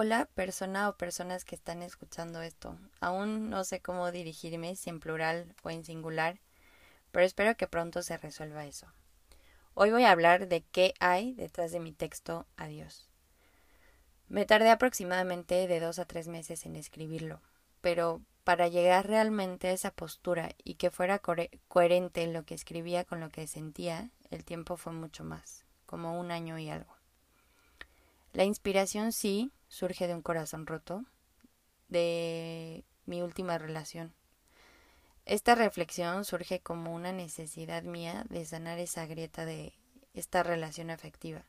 Hola persona o personas que están escuchando esto. Aún no sé cómo dirigirme, si en plural o en singular, pero espero que pronto se resuelva eso. Hoy voy a hablar de qué hay detrás de mi texto Adiós. Me tardé aproximadamente de dos a tres meses en escribirlo, pero para llegar realmente a esa postura y que fuera coherente lo que escribía con lo que sentía, el tiempo fue mucho más, como un año y algo. La inspiración sí surge de un corazón roto, de mi última relación. Esta reflexión surge como una necesidad mía de sanar esa grieta de esta relación afectiva.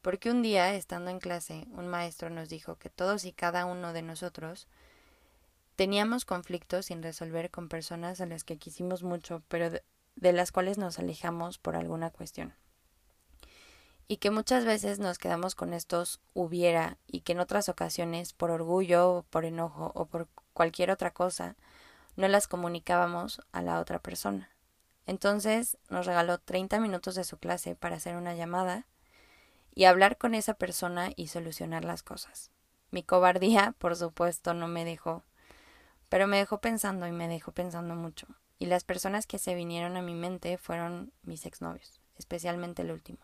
Porque un día, estando en clase, un maestro nos dijo que todos y cada uno de nosotros teníamos conflictos sin resolver con personas a las que quisimos mucho, pero de, las cuales nos alejamos por alguna cuestión y que muchas veces nos quedamos con estos hubiera y que en otras ocasiones por orgullo, por enojo o por cualquier otra cosa no las comunicábamos a la otra persona. Entonces nos regaló 30 minutos de su clase para hacer una llamada y hablar con esa persona y solucionar las cosas. Mi cobardía, por supuesto, no me dejó, pero me dejó pensando y me dejó pensando mucho. Y las personas que se vinieron a mi mente fueron mis exnovios, especialmente el último.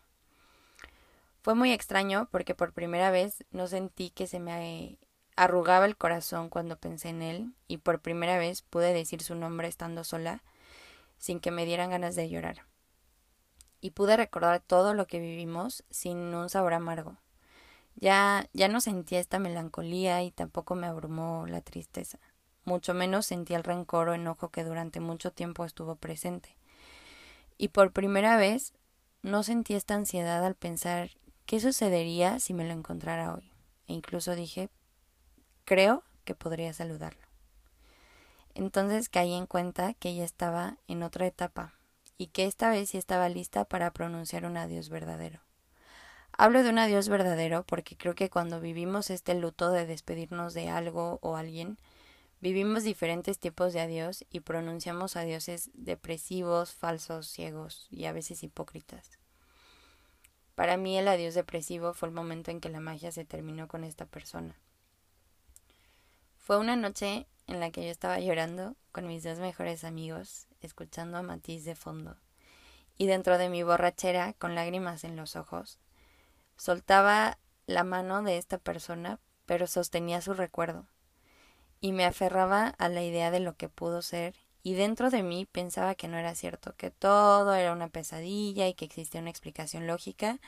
Fue muy extraño porque por primera vez no sentí que se me arrugaba el corazón cuando pensé en él y por primera vez pude decir su nombre estando sola sin que me dieran ganas de llorar. Y pude recordar todo lo que vivimos sin un sabor amargo. Ya ya no sentía esta melancolía y tampoco me abrumó la tristeza. Mucho menos sentí el rencor o enojo que durante mucho tiempo estuvo presente. Y por primera vez no sentí esta ansiedad al pensar ¿Qué sucedería si me lo encontrara hoy? E incluso dije, creo que podría saludarlo. Entonces caí en cuenta que ella estaba en otra etapa y que esta vez sí estaba lista para pronunciar un adiós verdadero. Hablo de un adiós verdadero porque creo que cuando vivimos este luto de despedirnos de algo o alguien, vivimos diferentes tipos de adiós y pronunciamos adioses depresivos, falsos, ciegos y a veces hipócritas. Para mí el adiós depresivo fue el momento en que la magia se terminó con esta persona. Fue una noche en la que yo estaba llorando con mis dos mejores amigos, escuchando a Matiz de fondo, y dentro de mi borrachera, con lágrimas en los ojos, soltaba la mano de esta persona, pero sostenía su recuerdo, y me aferraba a la idea de lo que pudo ser y dentro de mí pensaba que no era cierto, que todo era una pesadilla y que existía una explicación lógica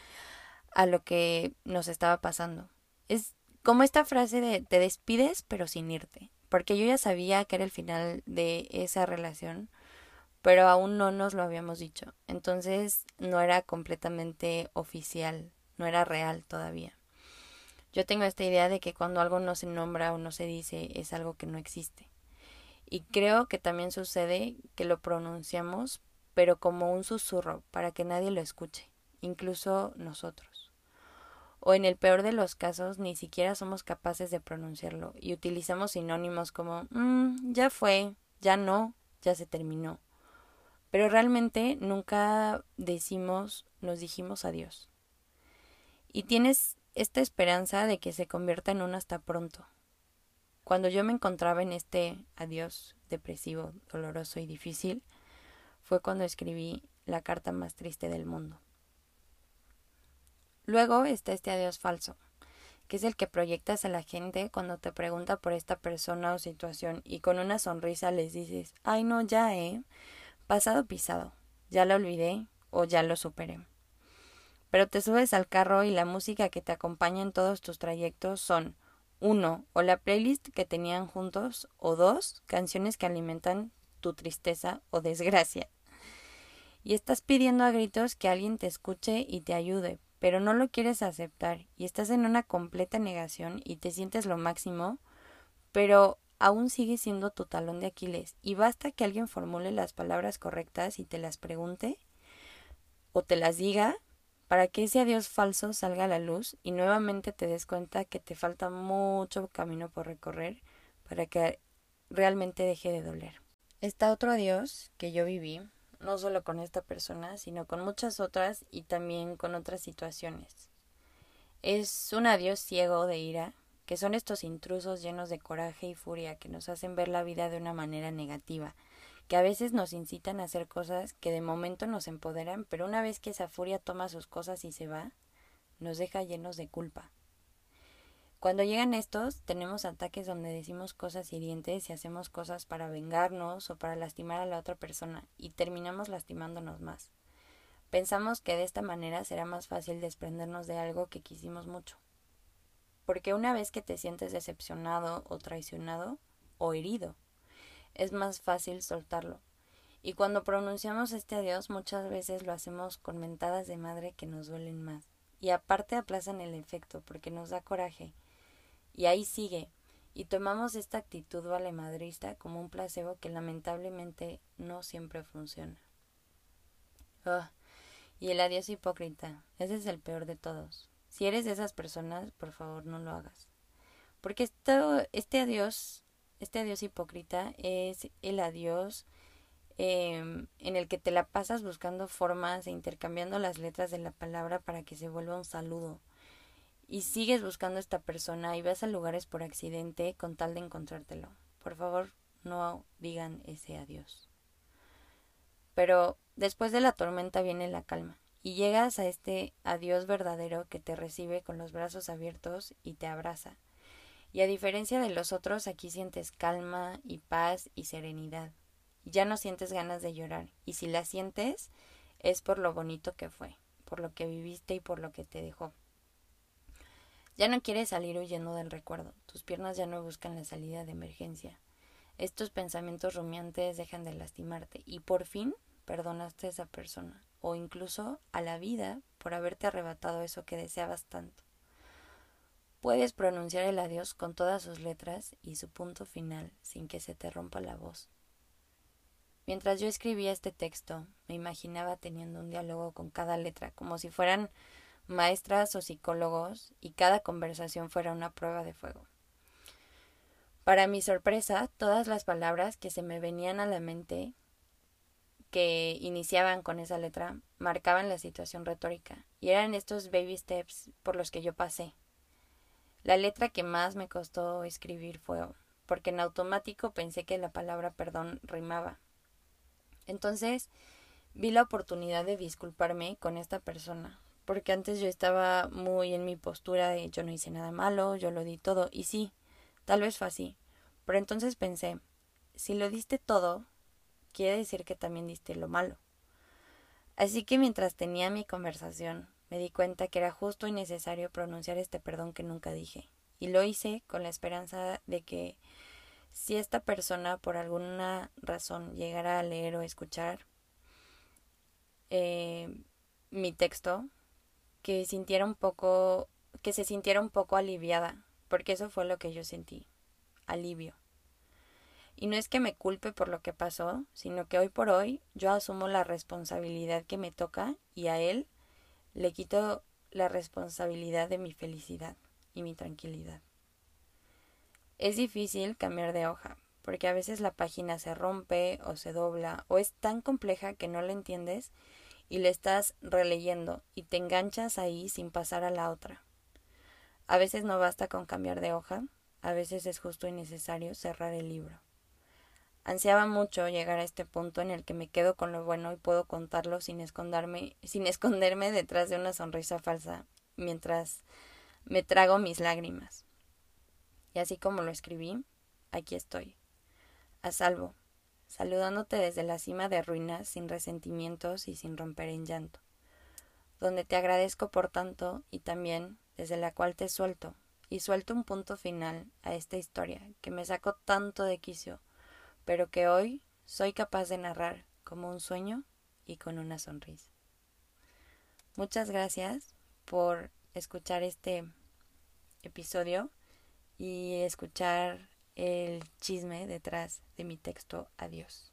a lo que nos estaba pasando. Es como esta frase de te despides pero sin irte, porque yo ya sabía que era el final de esa relación, pero aún no nos lo habíamos dicho. Entonces no era completamente oficial, no era real todavía. Yo tengo esta idea de que cuando algo no se nombra o no se dice es algo que no existe. Y creo que también sucede que lo pronunciamos, pero como un susurro, para que nadie lo escuche, incluso nosotros. O en el peor de los casos, ni siquiera somos capaces de pronunciarlo y utilizamos sinónimos como mm, ya fue, ya no, ya se terminó. Pero realmente nunca decimos, nos dijimos adiós. Y tienes esta esperanza de que se convierta en un hasta pronto, cuando yo me encontraba en este adiós depresivo, doloroso y difícil, fue cuando escribí la carta más triste del mundo. Luego está este adiós falso, que es el que proyectas a la gente cuando te pregunta por esta persona o situación y con una sonrisa les dices, ay no, ya, eh, pasado pisado, ya lo olvidé o ya lo superé. Pero te subes al carro y la música que te acompaña en todos tus trayectos son uno, o la playlist que tenían juntos, o dos, canciones que alimentan tu tristeza o desgracia. Y estás pidiendo a gritos que alguien te escuche y te ayude, pero no lo quieres aceptar y estás en una completa negación y te sientes lo máximo, pero aún sigue siendo tu talón de Aquiles y basta que alguien formule las palabras correctas y te las pregunte o te las diga para que ese adiós falso salga a la luz y nuevamente te des cuenta que te falta mucho camino por recorrer para que realmente deje de doler. Está otro adiós que yo viví, no solo con esta persona, sino con muchas otras y también con otras situaciones. Es un adiós ciego de ira que son estos intrusos llenos de coraje y furia que nos hacen ver la vida de una manera negativa, que a veces nos incitan a hacer cosas que de momento nos empoderan, pero una vez que esa furia toma sus cosas y se va, nos deja llenos de culpa. Cuando llegan estos, tenemos ataques donde decimos cosas hirientes y hacemos cosas para vengarnos o para lastimar a la otra persona y terminamos lastimándonos más. Pensamos que de esta manera será más fácil desprendernos de algo que quisimos mucho. Porque una vez que te sientes decepcionado o traicionado o herido, es más fácil soltarlo. Y cuando pronunciamos este adiós muchas veces lo hacemos con mentadas de madre que nos duelen más. Y aparte aplazan el efecto porque nos da coraje. Y ahí sigue. Y tomamos esta actitud valemadrista como un placebo que lamentablemente no siempre funciona. Y el adiós hipócrita. Ese es el peor de todos. Si eres de esas personas, por favor no lo hagas. Porque este adiós este adiós hipócrita es el adiós em, en el que te la pasas buscando formas e intercambiando las letras de la palabra para que se vuelva un saludo. Y sigues buscando a esta persona y vas a lugares por accidente con tal de encontrártelo. Por favor, no digan ese adiós. Pero después de la tormenta viene la calma y llegas a este adiós verdadero que te recibe con los brazos abiertos y te abraza y a diferencia de los otros, aquí sientes calma y paz y serenidad. Ya no sientes ganas de llorar, y si la sientes, es por lo bonito que fue, por lo que viviste y por lo que te dejó. Ya no quieres salir huyendo del recuerdo, tus piernas ya no buscan la salida de emergencia. Estos pensamientos rumiantes dejan de lastimarte y por fin perdonaste a esa persona o incluso a la vida por haberte arrebatado eso que deseabas tanto. Puedes pronunciar el adiós con todas sus letras y su punto final sin que se te rompa la voz. Mientras yo escribía este texto, me imaginaba teniendo un diálogo con cada letra, como si fueran maestras o psicólogos y cada conversación fuera una prueba de fuego. Para mi sorpresa, todas las palabras que se me venían a la mente que iniciaban con esa letra marcaban la situación retórica y eran estos baby steps por los que yo pasé la letra que más me costó escribir fue porque en automático pensé que la palabra perdón rimaba. Entonces vi la oportunidad de disculparme con esta persona, porque antes yo estaba muy en mi postura de yo no hice nada malo, yo lo di todo, y sí, tal vez fue así. Pero entonces pensé, si lo diste todo, quiere decir que también diste lo malo. Así que mientras tenía mi conversación me di cuenta que era justo y necesario pronunciar este perdón que nunca dije. Y lo hice con la esperanza de que si esta persona por alguna razón llegara a leer o escuchar eh, mi texto, que sintiera un poco, que se sintiera un poco aliviada, porque eso fue lo que yo sentí, alivio. Y no es que me culpe por lo que pasó, sino que hoy por hoy yo asumo la responsabilidad que me toca y a él le quito la responsabilidad de mi felicidad y mi tranquilidad. Es difícil cambiar de hoja, porque a veces la página se rompe o se dobla o es tan compleja que no la entiendes y le estás releyendo y te enganchas ahí sin pasar a la otra. A veces no basta con cambiar de hoja, a veces es justo y necesario cerrar el libro. Ansiaba mucho llegar a este punto en el que me quedo con lo bueno y puedo contarlo sin esconderme, sin esconderme detrás de una sonrisa falsa mientras me trago mis lágrimas. Y así como lo escribí, aquí estoy, a salvo, saludándote desde la cima de ruinas sin resentimientos y sin romper en llanto, donde te agradezco por tanto y también desde la cual te suelto, y suelto un punto final a esta historia que me sacó tanto de quicio pero que hoy soy capaz de narrar como un sueño y con una sonrisa. Muchas gracias por escuchar este episodio y escuchar el chisme detrás de mi texto Adiós.